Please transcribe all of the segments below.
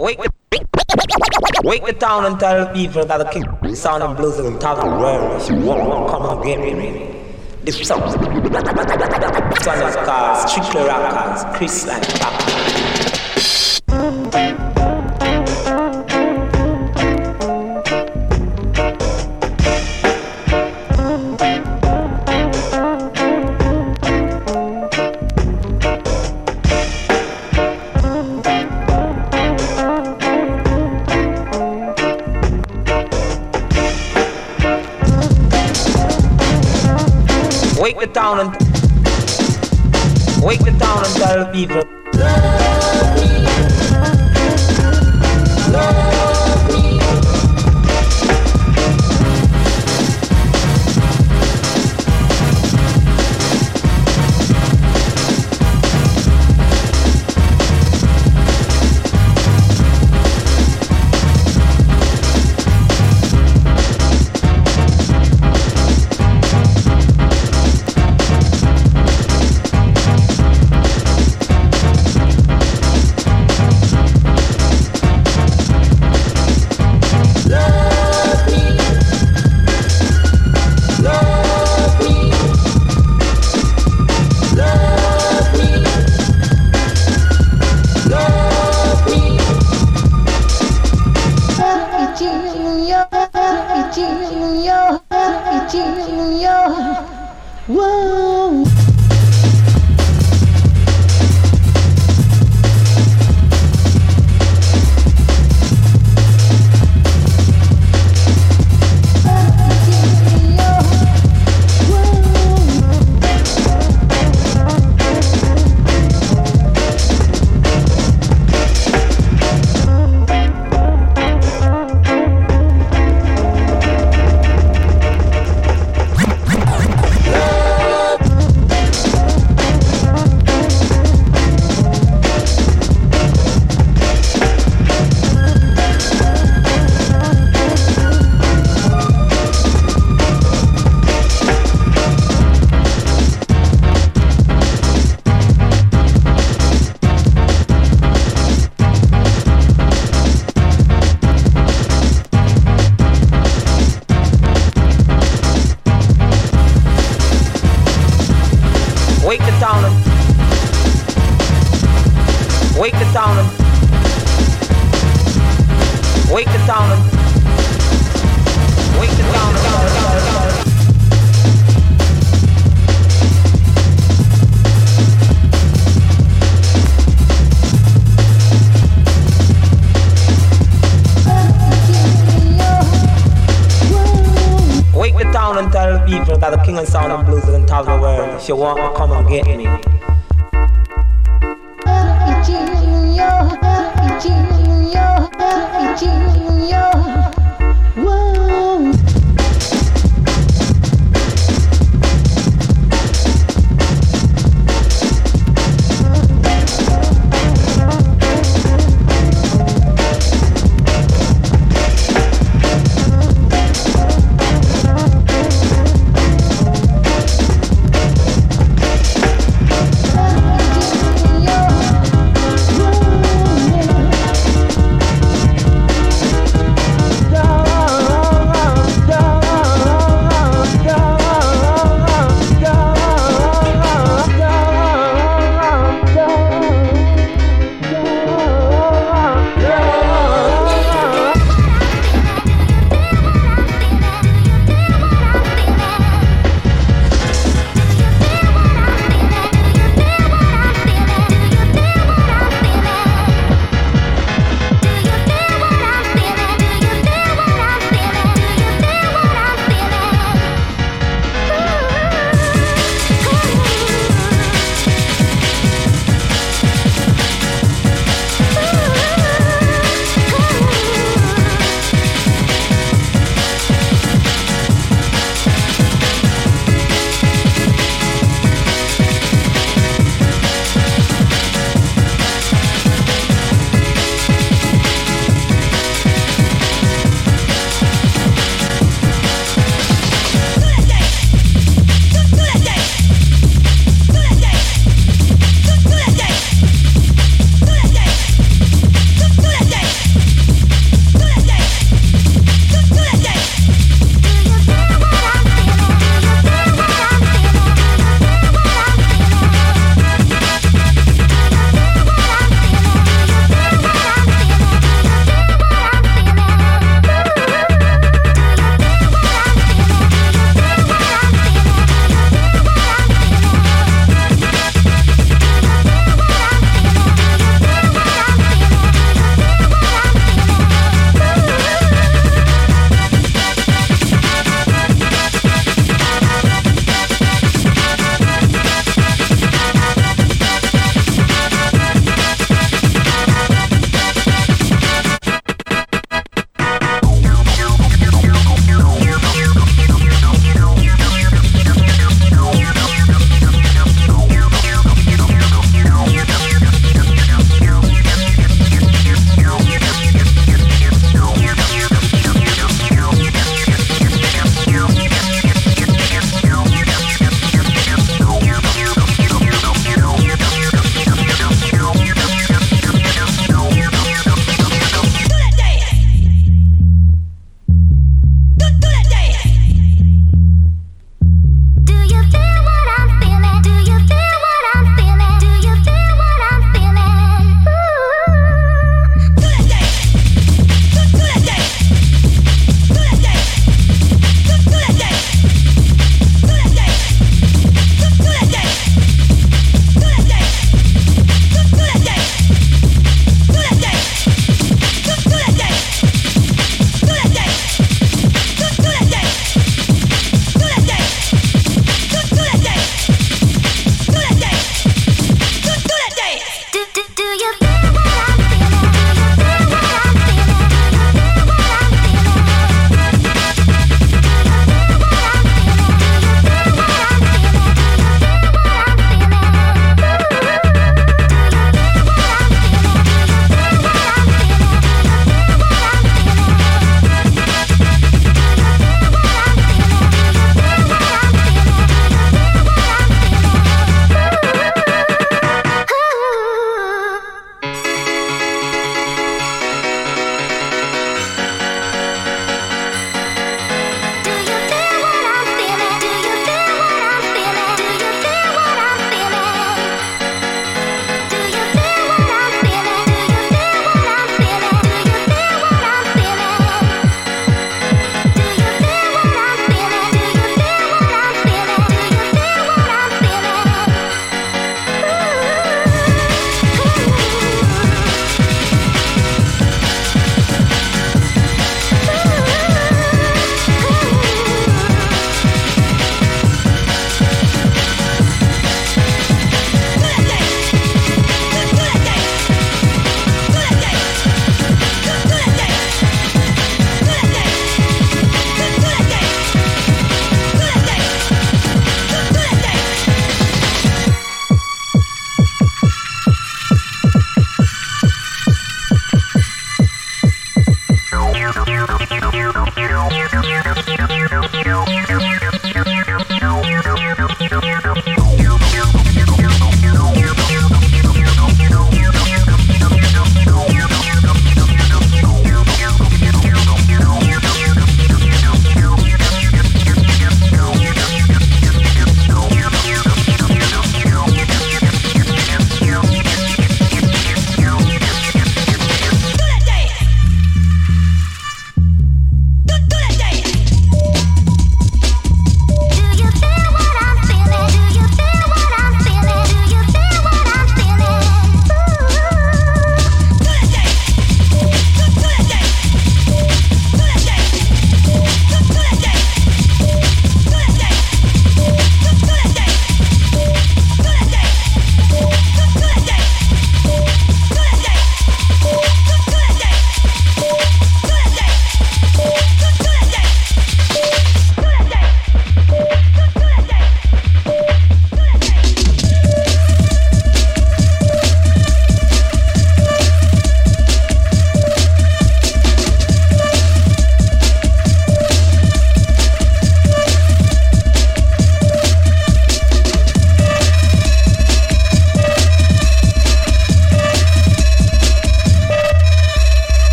Wake the, the town and tell the people that the king sound and blues on of the world. If come and get me. This song, one is called Strictly Rockers, Chris like Papa. Wake the town and wake the town and tell the people. the king of sound blues and top of the world. If you want come and get me.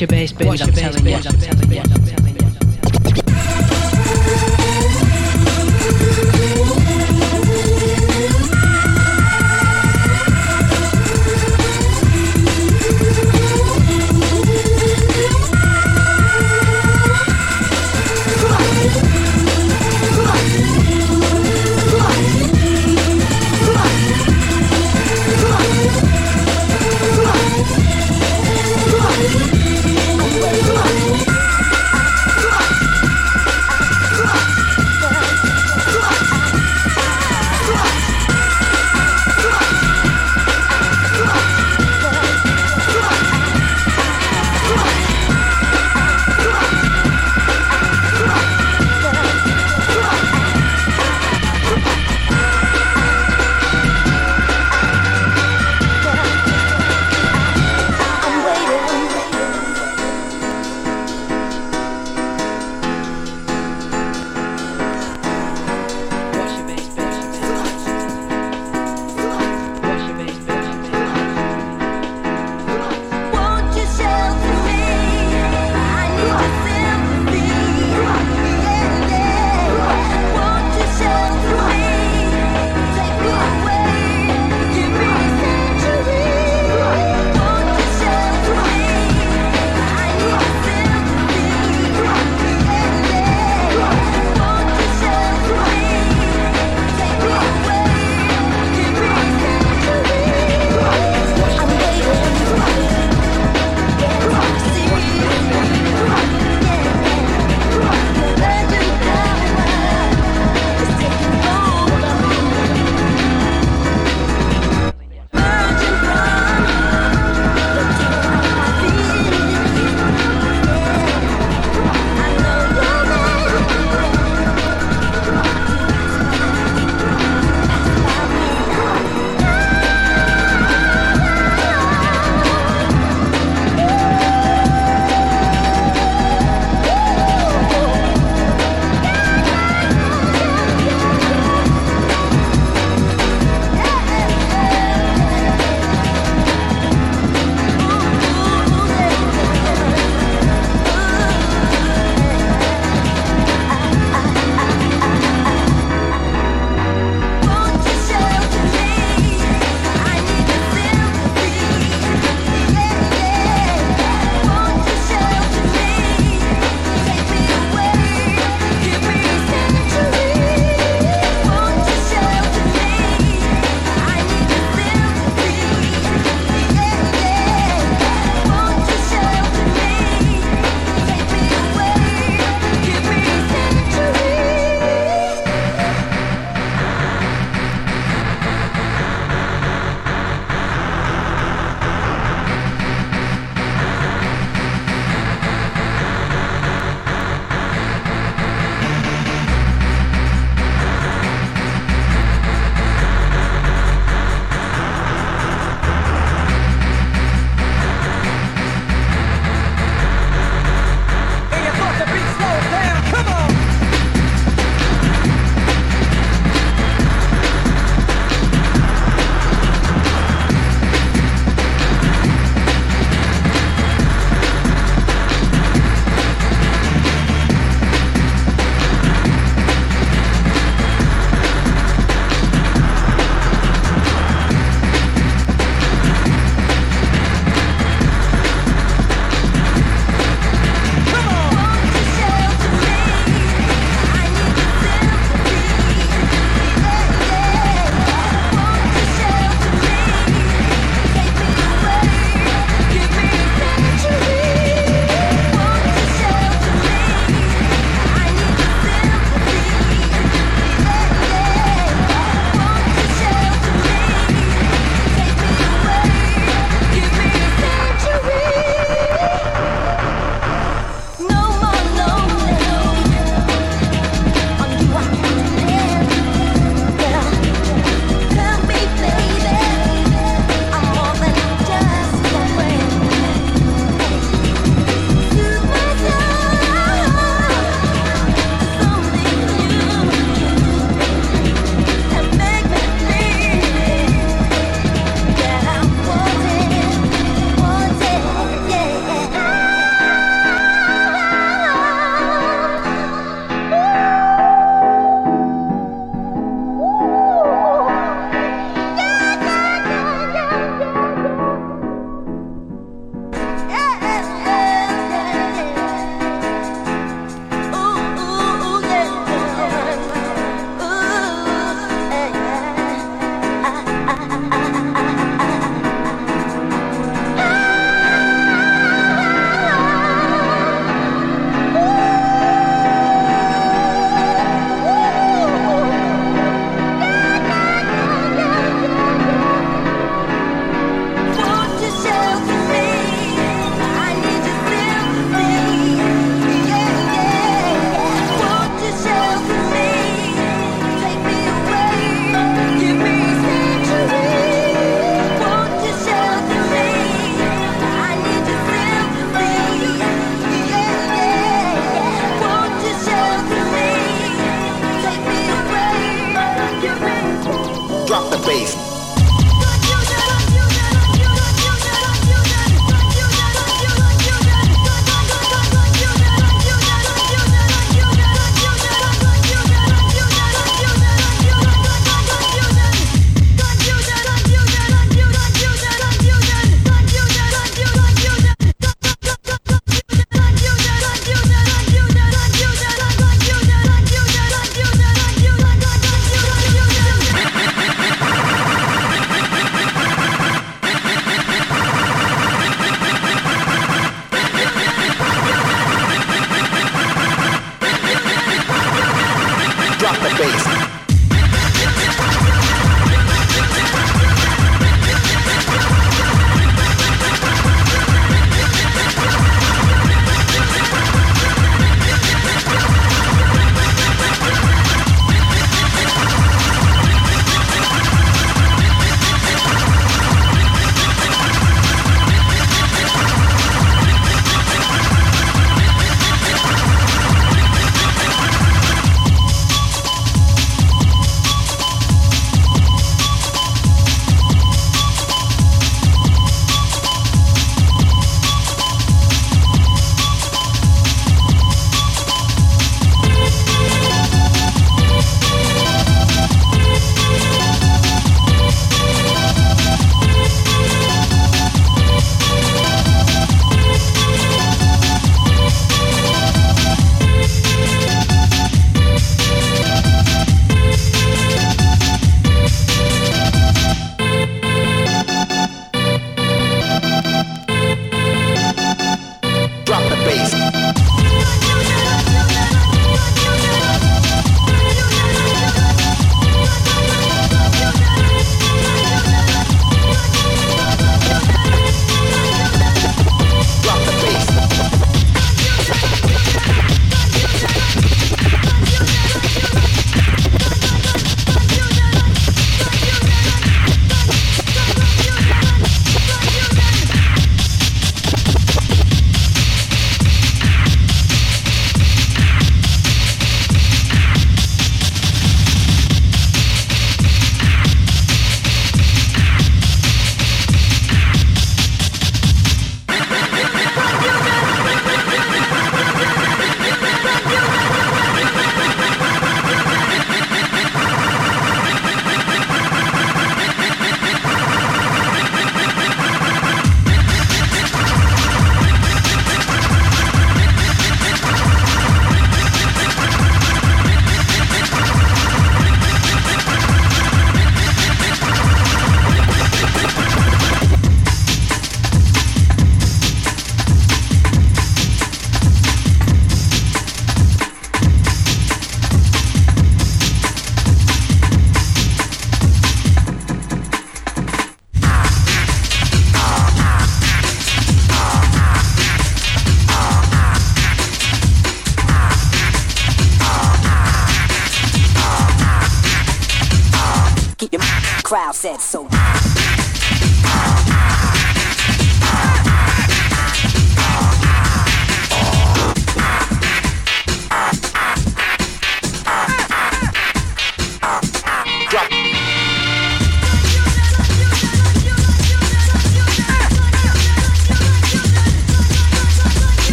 your bass, binge, I'm telling you.